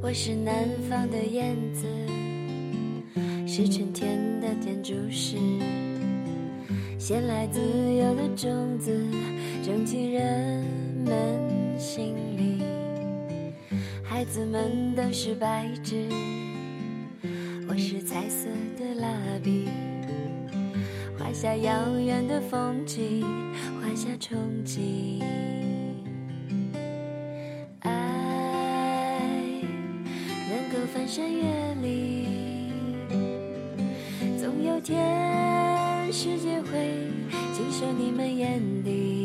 我是南方的燕子，是春天的建筑师，衔来自由的种子，种进人们心里。孩子们都是白纸，我是彩色的蜡笔，画下遥远的风景，画下憧憬。山月里，总有天世界会尽收你们眼底。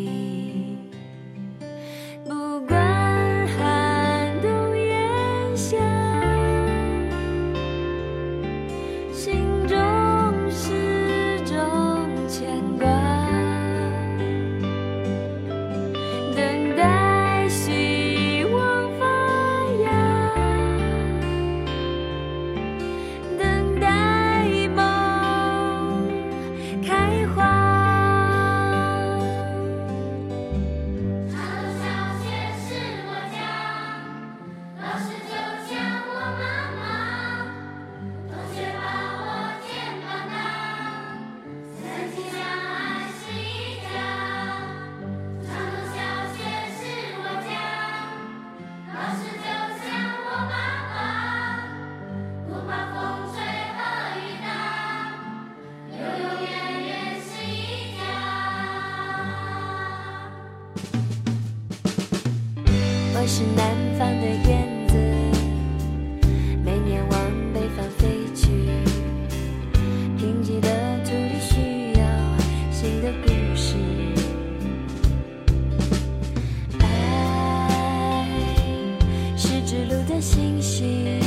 我是南方的燕子，每年往北方飞去。贫瘠的土地需要新的故事。爱是指路的星星，